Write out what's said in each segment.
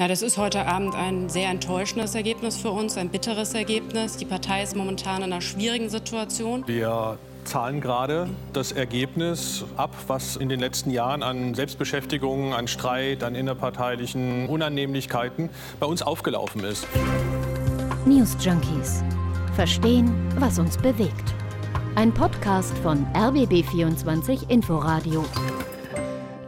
Ja, das ist heute Abend ein sehr enttäuschendes Ergebnis für uns, ein bitteres Ergebnis. Die Partei ist momentan in einer schwierigen Situation. Wir zahlen gerade das Ergebnis ab, was in den letzten Jahren an Selbstbeschäftigung, an Streit, an innerparteilichen Unannehmlichkeiten bei uns aufgelaufen ist. News Junkies. Verstehen, was uns bewegt. Ein Podcast von RBB24 Inforadio.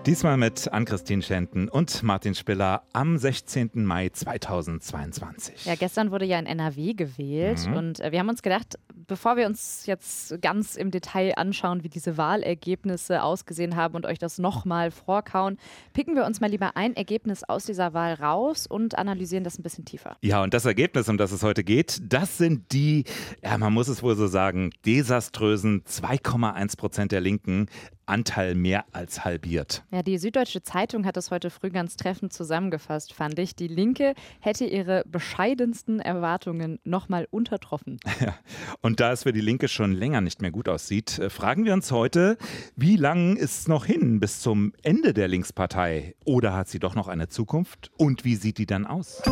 Diesmal mit Ann-Christine Schenten und Martin Spiller am 16. Mai 2022. Ja, gestern wurde ja in NRW gewählt mhm. und äh, wir haben uns gedacht, bevor wir uns jetzt ganz im Detail anschauen, wie diese Wahlergebnisse ausgesehen haben und euch das nochmal vorkauen, picken wir uns mal lieber ein Ergebnis aus dieser Wahl raus und analysieren das ein bisschen tiefer. Ja, und das Ergebnis, um das es heute geht, das sind die, ja, man muss es wohl so sagen, desaströsen 2,1 Prozent der Linken. Anteil mehr als halbiert. Ja, die Süddeutsche Zeitung hat das heute früh ganz treffend zusammengefasst, fand ich. Die Linke hätte ihre bescheidensten Erwartungen nochmal untertroffen. Ja, und da es für die Linke schon länger nicht mehr gut aussieht, äh, fragen wir uns heute, wie lang ist es noch hin bis zum Ende der Linkspartei? Oder hat sie doch noch eine Zukunft? Und wie sieht die dann aus?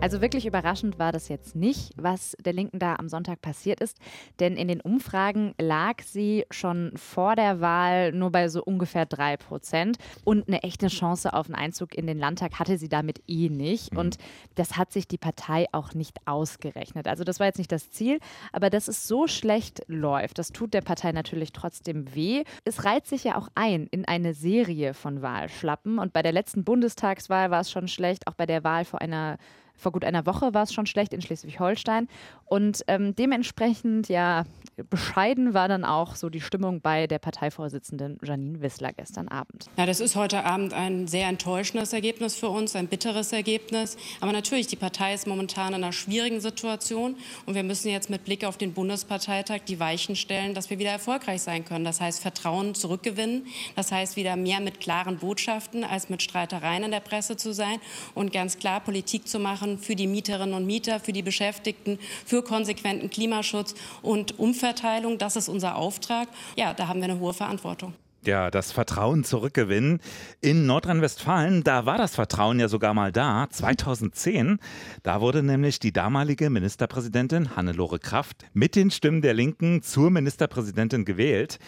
Also wirklich überraschend war das jetzt nicht, was der Linken da am Sonntag passiert ist, denn in den Umfragen lag sie schon vor der Wahl nur bei so ungefähr drei Prozent und eine echte Chance auf einen Einzug in den Landtag hatte sie damit eh nicht mhm. und das hat sich die Partei auch nicht ausgerechnet. Also das war jetzt nicht das Ziel, aber dass es so schlecht läuft, das tut der Partei natürlich trotzdem weh. Es reiht sich ja auch ein in eine Serie von Wahlschlappen und bei der letzten Bundestagswahl war es schon schlecht, auch bei der Wahl vor einer vor gut einer Woche war es schon schlecht in Schleswig-Holstein. Und ähm, dementsprechend, ja, bescheiden war dann auch so die Stimmung bei der Parteivorsitzenden Janine Wissler gestern Abend. Ja, das ist heute Abend ein sehr enttäuschendes Ergebnis für uns, ein bitteres Ergebnis. Aber natürlich, die Partei ist momentan in einer schwierigen Situation. Und wir müssen jetzt mit Blick auf den Bundesparteitag die Weichen stellen, dass wir wieder erfolgreich sein können. Das heißt, Vertrauen zurückgewinnen. Das heißt, wieder mehr mit klaren Botschaften als mit Streitereien in der Presse zu sein und ganz klar Politik zu machen machen für die Mieterinnen und Mieter, für die Beschäftigten, für konsequenten Klimaschutz und Umverteilung. Das ist unser Auftrag. Ja, da haben wir eine hohe Verantwortung. Ja, das Vertrauen zurückgewinnen. In Nordrhein-Westfalen, da war das Vertrauen ja sogar mal da, 2010. Da wurde nämlich die damalige Ministerpräsidentin Hannelore Kraft mit den Stimmen der Linken zur Ministerpräsidentin gewählt.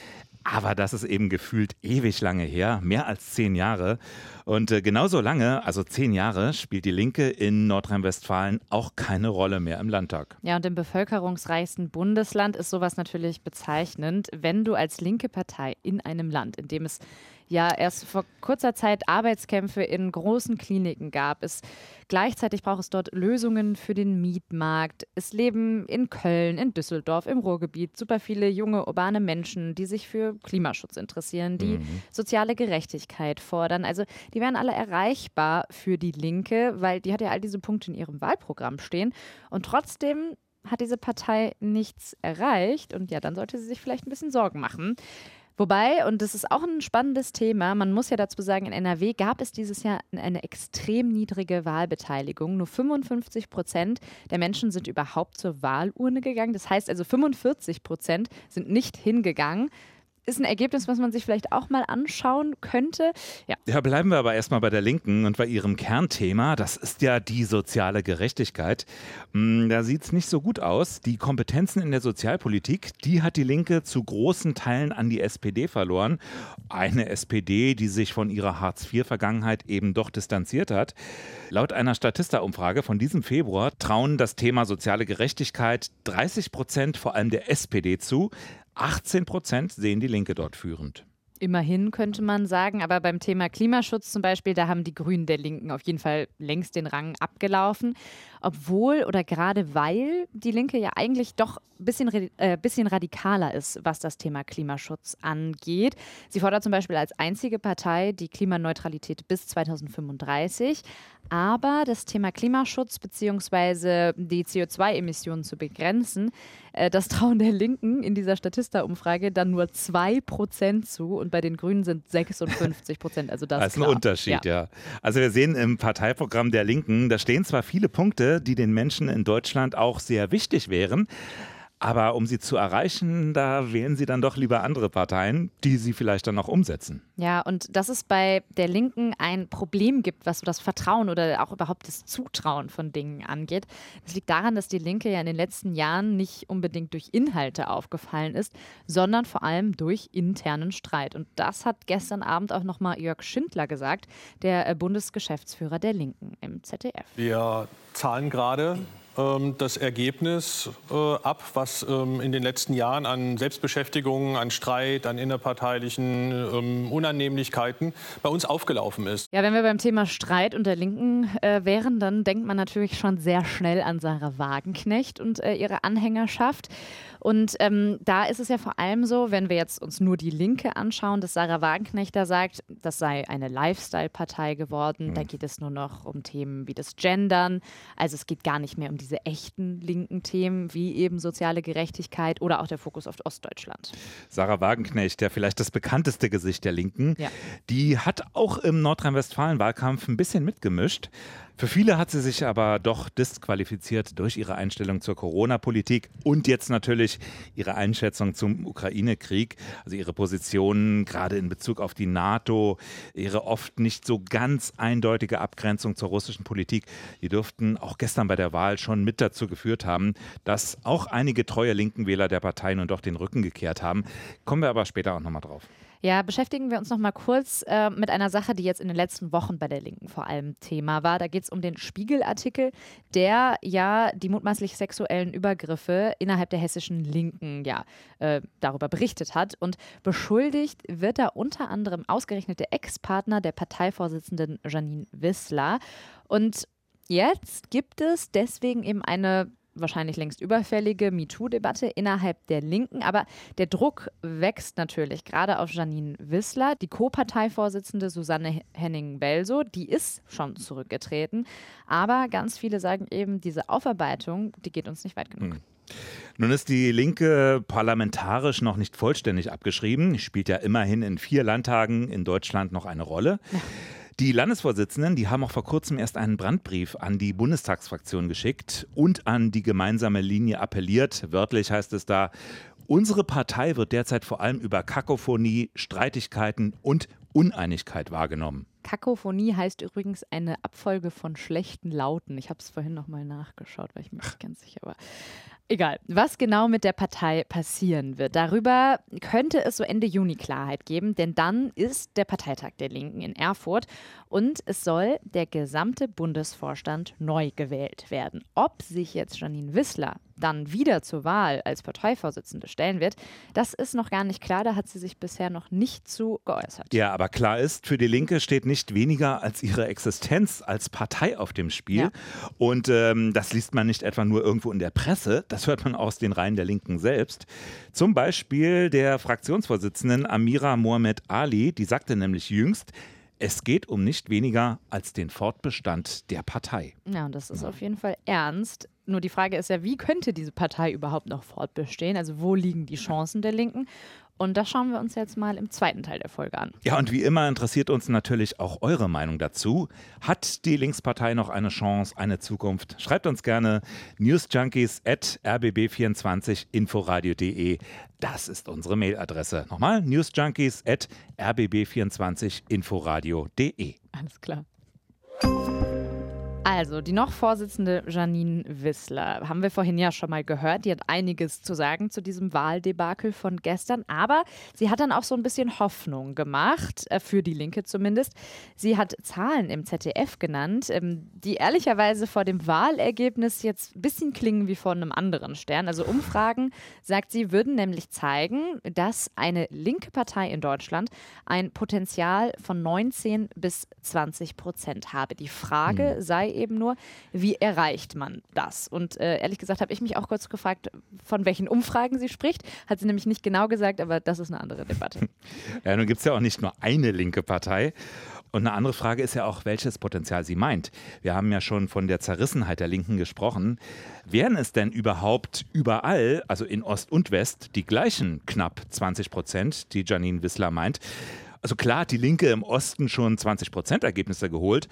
Aber das ist eben gefühlt ewig lange her, mehr als zehn Jahre. Und äh, genauso lange, also zehn Jahre, spielt die Linke in Nordrhein-Westfalen auch keine Rolle mehr im Landtag. Ja, und im bevölkerungsreichsten Bundesland ist sowas natürlich bezeichnend, wenn du als linke Partei in einem Land, in dem es ja erst vor kurzer Zeit Arbeitskämpfe in großen Kliniken gab. Es, gleichzeitig braucht es dort Lösungen für den Mietmarkt. Es leben in Köln, in Düsseldorf, im Ruhrgebiet super viele junge urbane Menschen, die sich für Klimaschutz interessieren, die mhm. soziale Gerechtigkeit fordern. Also die wären alle erreichbar für die Linke, weil die hat ja all diese Punkte in ihrem Wahlprogramm stehen. Und trotzdem hat diese Partei nichts erreicht. Und ja, dann sollte sie sich vielleicht ein bisschen Sorgen machen. Wobei, und das ist auch ein spannendes Thema, man muss ja dazu sagen, in NRW gab es dieses Jahr eine extrem niedrige Wahlbeteiligung. Nur 55 Prozent der Menschen sind überhaupt zur Wahlurne gegangen. Das heißt also 45 Prozent sind nicht hingegangen ist ein Ergebnis, was man sich vielleicht auch mal anschauen könnte. Ja. ja, bleiben wir aber erstmal bei der Linken und bei ihrem Kernthema. Das ist ja die soziale Gerechtigkeit. Hm, da sieht es nicht so gut aus. Die Kompetenzen in der Sozialpolitik, die hat die Linke zu großen Teilen an die SPD verloren. Eine SPD, die sich von ihrer Hartz-IV-Vergangenheit eben doch distanziert hat. Laut einer Statista-Umfrage von diesem Februar trauen das Thema soziale Gerechtigkeit 30 Prozent vor allem der SPD zu. 18 Prozent sehen die Linke dort führend. Immerhin könnte man sagen, aber beim Thema Klimaschutz zum Beispiel, da haben die Grünen der Linken auf jeden Fall längst den Rang abgelaufen. Obwohl oder gerade weil die Linke ja eigentlich doch ein bisschen, äh, bisschen radikaler ist, was das Thema Klimaschutz angeht. Sie fordert zum Beispiel als einzige Partei die Klimaneutralität bis 2035. Aber das Thema Klimaschutz bzw. die CO2-Emissionen zu begrenzen, das trauen der Linken in dieser Statista-Umfrage dann nur 2% zu und bei den Grünen sind 56 Prozent. Also das, das ist ein Unterschied, ja. ja. Also wir sehen im Parteiprogramm der Linken, da stehen zwar viele Punkte, die den Menschen in Deutschland auch sehr wichtig wären, Aber um sie zu erreichen, da wählen sie dann doch lieber andere Parteien, die sie vielleicht dann auch umsetzen. Ja, und dass es bei der Linken ein Problem gibt, was das Vertrauen oder auch überhaupt das Zutrauen von Dingen angeht. Das liegt daran, dass die Linke ja in den letzten Jahren nicht unbedingt durch Inhalte aufgefallen ist, sondern vor allem durch internen Streit. Und das hat gestern Abend auch nochmal Jörg Schindler gesagt, der äh, Bundesgeschäftsführer der Linken im ZDF. Wir zahlen gerade das Ergebnis äh, ab, was ähm, in den letzten Jahren an Selbstbeschäftigung, an Streit, an innerparteilichen ähm, Unannehmlichkeiten bei uns aufgelaufen ist. Ja, wenn wir beim Thema Streit und der Linken äh, wären, dann denkt man natürlich schon sehr schnell an Sarah Wagenknecht und äh, ihre Anhängerschaft. Und ähm, da ist es ja vor allem so, wenn wir jetzt uns nur die Linke anschauen, dass Sarah Wagenknecht da sagt, das sei eine Lifestyle-Partei geworden. Mhm. Da geht es nur noch um Themen wie das Gendern. Also es geht gar nicht mehr um diese echten linken Themen wie eben soziale Gerechtigkeit oder auch der Fokus auf Ostdeutschland. Sarah Wagenknecht, ja vielleicht das bekannteste Gesicht der Linken, ja. die hat auch im Nordrhein-Westfalen-Wahlkampf ein bisschen mitgemischt, für viele hat sie sich aber doch disqualifiziert durch ihre Einstellung zur Corona-Politik und jetzt natürlich ihre Einschätzung zum Ukraine-Krieg, also ihre Positionen gerade in Bezug auf die NATO, ihre oft nicht so ganz eindeutige Abgrenzung zur russischen Politik, die dürften auch gestern bei der Wahl schon mit dazu geführt haben, dass auch einige treue linken Wähler der Partei nun doch den Rücken gekehrt haben. Kommen wir aber später auch nochmal drauf. Ja, beschäftigen wir uns noch mal kurz äh, mit einer Sache, die jetzt in den letzten Wochen bei der Linken vor allem Thema war. Da geht es um den Spiegelartikel, der ja die mutmaßlich sexuellen Übergriffe innerhalb der hessischen Linken ja äh, darüber berichtet hat. Und beschuldigt wird da unter anderem ausgerechnet der Ex-Partner der Parteivorsitzenden Janine Wissler. Und Jetzt gibt es deswegen eben eine wahrscheinlich längst überfällige MeToo-Debatte innerhalb der Linken. Aber der Druck wächst natürlich gerade auf Janine Wissler, die Co-Parteivorsitzende Susanne Henning-Belso. Die ist schon zurückgetreten. Aber ganz viele sagen eben, diese Aufarbeitung, die geht uns nicht weit genug. Hm. Nun ist die Linke parlamentarisch noch nicht vollständig abgeschrieben, spielt ja immerhin in vier Landtagen in Deutschland noch eine Rolle. Ja. Die Landesvorsitzenden, die haben auch vor kurzem erst einen Brandbrief an die Bundestagsfraktion geschickt und an die gemeinsame Linie appelliert. Wörtlich heißt es da, unsere Partei wird derzeit vor allem über Kakophonie, Streitigkeiten und Uneinigkeit wahrgenommen. Kakophonie heißt übrigens eine Abfolge von schlechten Lauten. Ich habe es vorhin nochmal nachgeschaut, weil ich mir nicht ganz sicher war. Egal, was genau mit der Partei passieren wird, darüber könnte es so Ende Juni Klarheit geben, denn dann ist der Parteitag der Linken in Erfurt und es soll der gesamte Bundesvorstand neu gewählt werden. Ob sich jetzt Janine Wissler dann wieder zur Wahl als Parteivorsitzende stellen wird, das ist noch gar nicht klar. Da hat sie sich bisher noch nicht zu geäußert. Ja, aber klar ist, für die Linke steht nicht weniger als ihre Existenz als Partei auf dem Spiel. Ja. Und ähm, das liest man nicht etwa nur irgendwo in der Presse, das hört man aus den Reihen der Linken selbst. Zum Beispiel der Fraktionsvorsitzenden Amira Mohamed Ali, die sagte nämlich jüngst, es geht um nicht weniger als den Fortbestand der Partei. Ja, und das ist ja. auf jeden Fall ernst. Nur die Frage ist ja, wie könnte diese Partei überhaupt noch fortbestehen? Also wo liegen die Chancen der Linken? Und das schauen wir uns jetzt mal im zweiten Teil der Folge an. Ja, und wie immer interessiert uns natürlich auch eure Meinung dazu. Hat die Linkspartei noch eine Chance, eine Zukunft? Schreibt uns gerne newsjunkies at rbb24inforadio.de. Das ist unsere Mailadresse. Nochmal newsjunkies at rbb24inforadio.de. Alles klar. Also, die noch Vorsitzende Janine Wissler haben wir vorhin ja schon mal gehört. Die hat einiges zu sagen zu diesem Wahldebakel von gestern. Aber sie hat dann auch so ein bisschen Hoffnung gemacht, äh, für die Linke zumindest. Sie hat Zahlen im ZDF genannt, ähm, die ehrlicherweise vor dem Wahlergebnis jetzt ein bisschen klingen wie von einem anderen Stern. Also, Umfragen, sagt sie, würden nämlich zeigen, dass eine linke Partei in Deutschland ein Potenzial von 19 bis 20 Prozent habe. Die Frage mhm. sei eben nur, wie erreicht man das? Und äh, ehrlich gesagt habe ich mich auch kurz gefragt, von welchen Umfragen sie spricht. Hat sie nämlich nicht genau gesagt, aber das ist eine andere Debatte. Ja, nun gibt es ja auch nicht nur eine linke Partei. Und eine andere Frage ist ja auch, welches Potenzial sie meint. Wir haben ja schon von der Zerrissenheit der Linken gesprochen. Wären es denn überhaupt überall, also in Ost und West, die gleichen knapp 20 Prozent, die Janine Wissler meint? Also klar hat die Linke im Osten schon 20 Prozent Ergebnisse geholt,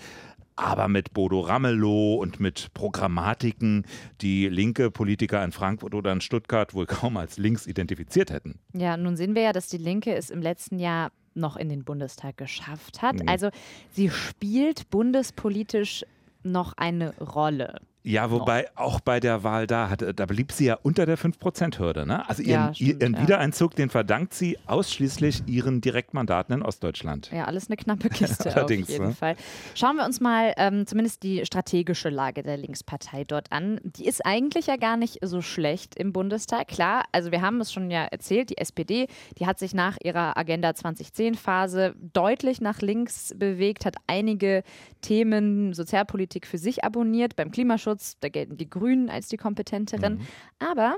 aber mit Bodo Ramelow und mit Programmatiken, die linke Politiker in Frankfurt oder in Stuttgart wohl kaum als links identifiziert hätten. Ja, nun sehen wir ja, dass die Linke es im letzten Jahr noch in den Bundestag geschafft hat. Also sie spielt bundespolitisch noch eine Rolle. Ja, wobei noch. auch bei der Wahl da, hatte, da blieb sie ja unter der 5%-Hürde. Ne? Also ihren, ja, stimmt, ihren ja. Wiedereinzug, den verdankt sie ausschließlich ihren Direktmandaten in Ostdeutschland. Ja, alles eine knappe Kiste Allerdings, auf jeden ne? Fall. Schauen wir uns mal ähm, zumindest die strategische Lage der Linkspartei dort an. Die ist eigentlich ja gar nicht so schlecht im Bundestag. Klar, also wir haben es schon ja erzählt, die SPD, die hat sich nach ihrer Agenda 2010-Phase deutlich nach links bewegt, hat einige Themen Sozialpolitik für sich abonniert. Beim Klimaschutz Klimaschutz, da gelten die Grünen als die kompetenteren. Mhm. Aber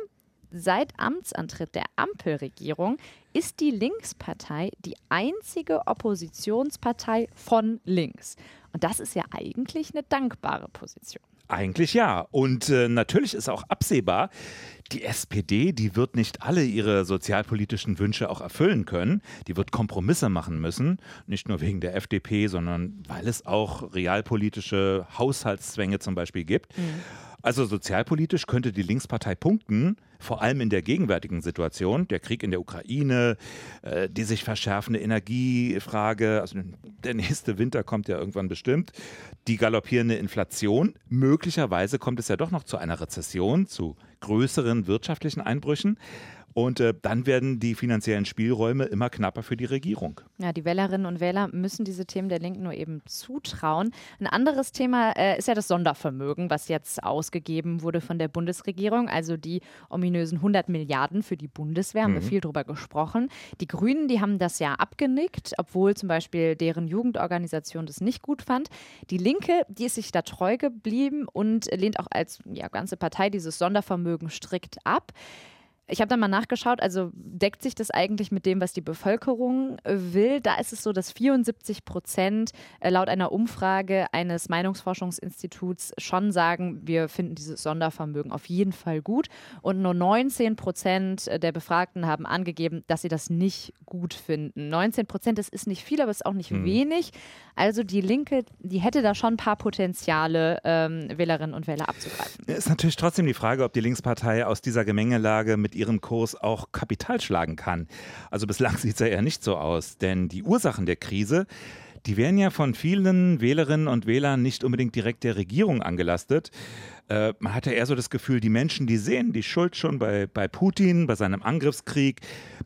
seit Amtsantritt der Ampelregierung ist die Linkspartei die einzige Oppositionspartei von links. Und das ist ja eigentlich eine dankbare Position. Eigentlich ja. Und äh, natürlich ist auch absehbar, die SPD, die wird nicht alle ihre sozialpolitischen Wünsche auch erfüllen können. Die wird Kompromisse machen müssen. Nicht nur wegen der FDP, sondern weil es auch realpolitische Haushaltszwänge zum Beispiel gibt. Mhm. Also sozialpolitisch könnte die Linkspartei punkten, vor allem in der gegenwärtigen Situation, der Krieg in der Ukraine, äh, die sich verschärfende Energiefrage, also der nächste Winter kommt ja irgendwann bestimmt, die galoppierende Inflation. Möglicherweise kommt es ja doch noch zu einer Rezession, zu größeren wirtschaftlichen Einbrüchen. Und äh, dann werden die finanziellen Spielräume immer knapper für die Regierung. Ja, die Wählerinnen und Wähler müssen diese Themen der Linken nur eben zutrauen. Ein anderes Thema äh, ist ja das Sondervermögen, was jetzt ausgegeben wurde von der Bundesregierung, also die ominösen 100 Milliarden für die Bundeswehr, haben mhm. wir viel drüber gesprochen. Die Grünen, die haben das ja abgenickt, obwohl zum Beispiel deren Jugendorganisation das nicht gut fand. Die Linke, die ist sich da treu geblieben und lehnt auch als ja, ganze Partei dieses Sondervermögen strikt ab. Ich habe da mal nachgeschaut, also deckt sich das eigentlich mit dem, was die Bevölkerung äh, will? Da ist es so, dass 74 Prozent äh, laut einer Umfrage eines Meinungsforschungsinstituts schon sagen, wir finden dieses Sondervermögen auf jeden Fall gut. Und nur 19 Prozent der Befragten haben angegeben, dass sie das nicht gut finden. 19 Prozent, das ist nicht viel, aber es ist auch nicht hm. wenig. Also die Linke, die hätte da schon ein paar Potenziale, ähm, Wählerinnen und Wähler abzugreifen. Ist natürlich trotzdem die Frage, ob die Linkspartei aus dieser Gemengelage mit ihrem Kurs auch Kapital schlagen kann. Also bislang sieht es ja eher nicht so aus, denn die Ursachen der Krise, die werden ja von vielen Wählerinnen und Wählern nicht unbedingt direkt der Regierung angelastet. Äh, man hat ja eher so das Gefühl, die Menschen, die sehen die Schuld schon bei, bei Putin, bei seinem Angriffskrieg,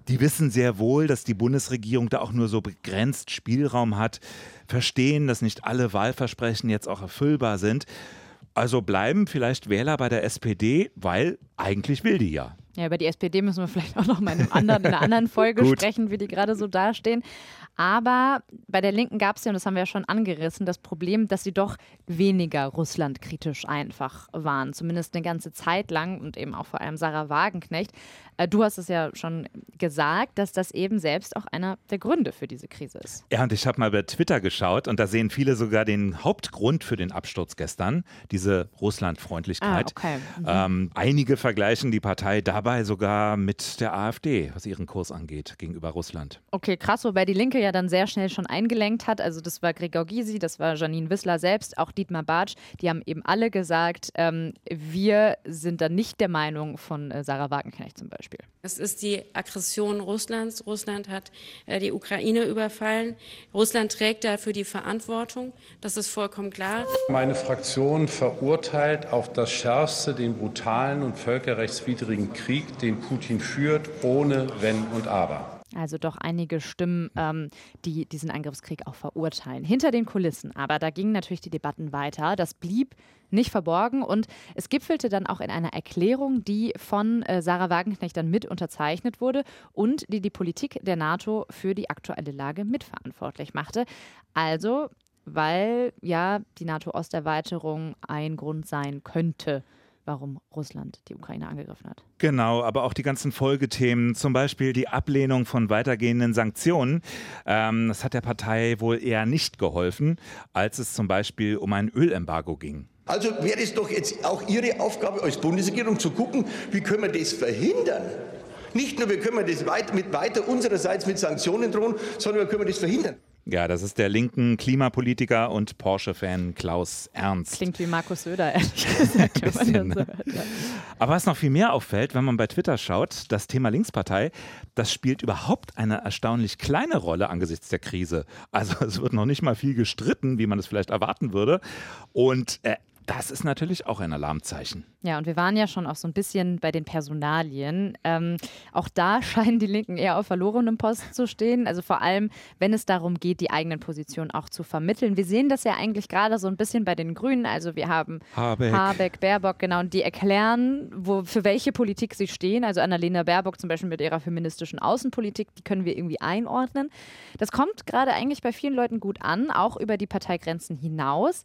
die wissen sehr wohl, dass die Bundesregierung da auch nur so begrenzt Spielraum hat, verstehen, dass nicht alle Wahlversprechen jetzt auch erfüllbar sind. Also bleiben vielleicht Wähler bei der SPD, weil eigentlich will die ja. Ja, über die SPD müssen wir vielleicht auch noch mal in, einem anderen, in einer anderen Folge sprechen, wie die gerade so dastehen. Aber bei der Linken gab es ja, und das haben wir ja schon angerissen, das Problem, dass sie doch weniger russlandkritisch einfach waren. Zumindest eine ganze Zeit lang und eben auch vor allem Sarah Wagenknecht. Äh, du hast es ja schon gesagt, dass das eben selbst auch einer der Gründe für diese Krise ist. Ja, und ich habe mal bei Twitter geschaut und da sehen viele sogar den Hauptgrund für den Absturz gestern, diese Russlandfreundlichkeit. Ah, okay. mhm. ähm, einige vergleichen die Partei dabei sogar mit der AfD, was ihren Kurs angeht gegenüber Russland. Okay, krass, wobei die Linke ja dann sehr schnell schon eingelenkt hat. Also das war Gregor Gysi, das war Janine Wissler selbst, auch Dietmar Bartsch. Die haben eben alle gesagt, ähm, wir sind da nicht der Meinung von äh, Sarah Wagenknecht zum Beispiel. Es ist die Aggression Russlands. Russland hat äh, die Ukraine überfallen. Russland trägt dafür die Verantwortung. Das ist vollkommen klar. Meine Fraktion verurteilt auf das Schärfste den brutalen und völkerrechtswidrigen Krieg, den Putin führt, ohne Wenn und Aber. Also doch einige Stimmen, ähm, die diesen Angriffskrieg auch verurteilen. Hinter den Kulissen. Aber da gingen natürlich die Debatten weiter. Das blieb nicht verborgen und es gipfelte dann auch in einer Erklärung, die von äh, Sarah Wagenknecht dann mit unterzeichnet wurde und die die Politik der NATO für die aktuelle Lage mitverantwortlich machte. Also, weil ja die NATO-Osterweiterung ein Grund sein könnte warum Russland die Ukraine angegriffen hat. Genau, aber auch die ganzen Folgethemen, zum Beispiel die Ablehnung von weitergehenden Sanktionen. Ähm, das hat der Partei wohl eher nicht geholfen, als es zum Beispiel um ein Ölembargo ging. Also wäre es doch jetzt auch Ihre Aufgabe als Bundesregierung zu gucken, wie können wir das verhindern? Nicht nur, wie können wir das weit, mit weiter unsererseits mit Sanktionen drohen, sondern wie können wir das verhindern? Ja, das ist der linken Klimapolitiker und Porsche-Fan Klaus Ernst. Klingt wie Markus Söder, ehrlich gesagt. Bisschen, das ne? so hört, ja. Aber was noch viel mehr auffällt, wenn man bei Twitter schaut, das Thema Linkspartei, das spielt überhaupt eine erstaunlich kleine Rolle angesichts der Krise. Also es wird noch nicht mal viel gestritten, wie man es vielleicht erwarten würde. Und äh, das ist natürlich auch ein Alarmzeichen. Ja, und wir waren ja schon auch so ein bisschen bei den Personalien. Ähm, auch da scheinen die Linken eher auf verlorenem Posten zu stehen. Also vor allem, wenn es darum geht, die eigenen Positionen auch zu vermitteln. Wir sehen das ja eigentlich gerade so ein bisschen bei den Grünen. Also wir haben Habeck. Habeck Baerbock, genau, und die erklären, wo, für welche Politik sie stehen. Also Annalena Baerbock zum Beispiel mit ihrer feministischen Außenpolitik, die können wir irgendwie einordnen. Das kommt gerade eigentlich bei vielen Leuten gut an, auch über die Parteigrenzen hinaus.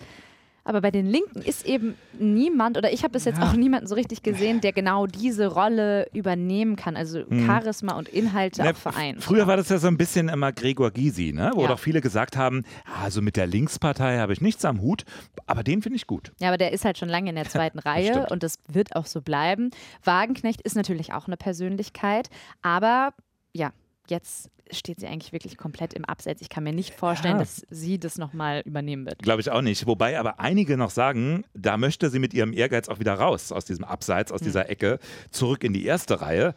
Aber bei den Linken ist eben niemand, oder ich habe bis jetzt auch niemanden so richtig gesehen, der genau diese Rolle übernehmen kann. Also Charisma und Inhalte Na, auch vereint. Früher war das ja so ein bisschen immer Gregor Gysi, ne? wo Ja. doch viele gesagt haben, also mit der Linkspartei habe ich nichts am Hut, aber den finde ich gut. Ja, aber der ist halt schon lange in der zweiten Reihe stimmt. und das wird auch so bleiben. Wagenknecht ist natürlich auch eine Persönlichkeit, aber ja, jetzt steht sie eigentlich wirklich komplett im Abseits. Ich kann mir nicht vorstellen, Ja. dass sie das nochmal übernehmen wird. Glaube ich auch nicht. Wobei aber einige noch sagen, da möchte sie mit ihrem Ehrgeiz auch wieder raus aus diesem Abseits, aus dieser Ecke, zurück in die erste Reihe.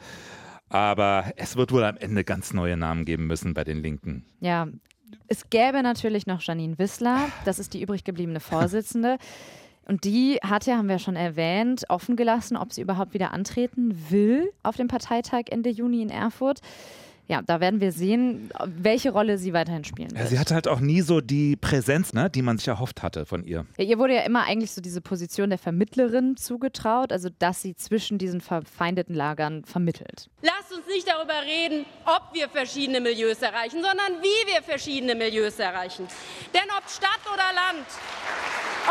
Aber es wird wohl am Ende ganz neue Namen geben müssen bei den Linken. Ja, es gäbe natürlich noch Janine Wissler, das ist die übrig gebliebene Vorsitzende. Und die hat ja, haben wir schon erwähnt, offen gelassen, ob sie überhaupt wieder antreten will auf dem Parteitag Ende Juni in Erfurt. Ja, da werden wir sehen, welche Rolle sie weiterhin spielen Ja, wird. sie hatte halt auch nie so die Präsenz, ne, die man sich erhofft hatte von ihr. Ja, ihr wurde ja immer eigentlich so diese Position der Vermittlerin zugetraut, also dass sie zwischen diesen verfeindeten Lagern vermittelt. Lasst uns nicht darüber reden, ob wir verschiedene Milieus erreichen, sondern wie wir verschiedene Milieus erreichen. Denn ob Stadt oder Land,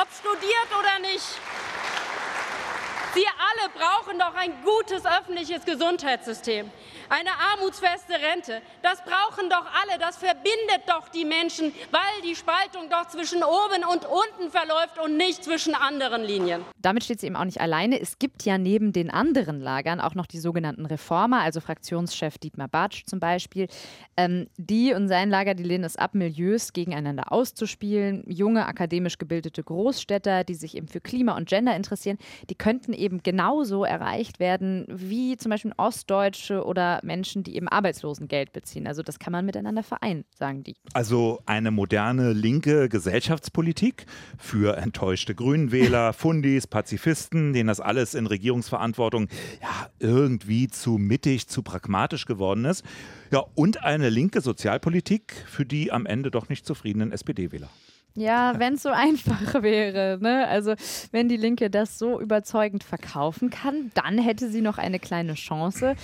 ob studiert oder nicht, Sie alle brauchen doch ein gutes öffentliches Gesundheitssystem, eine armutsfeste Rente. Das brauchen doch alle. Das verbindet doch die Menschen, weil die Spaltung doch zwischen oben und unten verläuft und nicht zwischen anderen Linien. Damit steht sie eben auch nicht alleine. Es gibt ja neben den anderen Lagern auch noch die sogenannten Reformer, also Fraktionschef Dietmar Bartsch zum Beispiel. Ähm, die und sein Lager, die lehnen es ab, Milieus gegeneinander auszuspielen. Junge, akademisch gebildete Großstädter, die sich eben für Klima und Gender interessieren, die könnten eben genauso erreicht werden wie zum Beispiel Ostdeutsche oder Menschen, die eben Arbeitslosengeld beziehen. Also das kann man miteinander vereinen, sagen die. Also eine moderne linke Gesellschaftspolitik für enttäuschte Grünenwähler, Fundis, Pazifisten, denen das alles in Regierungsverantwortung ja irgendwie zu mittig, zu pragmatisch geworden ist. Ja, und eine linke Sozialpolitik für die am Ende doch nicht zufriedenen SPD-Wähler. Ja, wenn es so einfach wäre. Ne? Also wenn die Linke das so überzeugend verkaufen kann, dann hätte sie noch eine kleine Chance.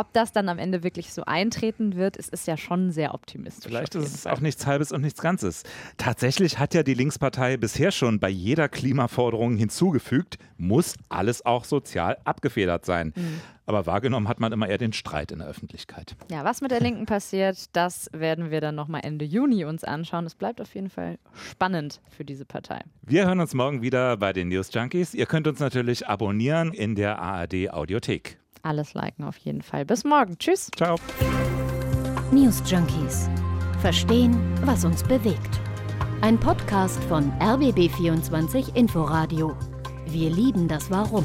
Ob das dann am Ende wirklich so eintreten wird, es ist ja schon sehr optimistisch. Vielleicht ist es Fall. auch nichts Halbes und nichts Ganzes. Tatsächlich hat ja die Linkspartei bisher schon bei jeder Klimaforderung hinzugefügt, muss alles auch sozial abgefedert sein. Mhm. Aber wahrgenommen hat man immer eher den Streit in der Öffentlichkeit. Ja, was mit der Linken passiert, das werden wir dann nochmal Ende Juni uns anschauen. Es bleibt auf jeden Fall spannend für diese Partei. Wir hören uns morgen wieder bei den News Junkies. Ihr könnt uns natürlich abonnieren in der ARD Audiothek. Alles liken auf jeden Fall. Bis morgen. Tschüss. Ciao. News Junkies. Verstehen, was uns bewegt. Ein Podcast von RBB24 Inforadio. Wir lieben das Warum.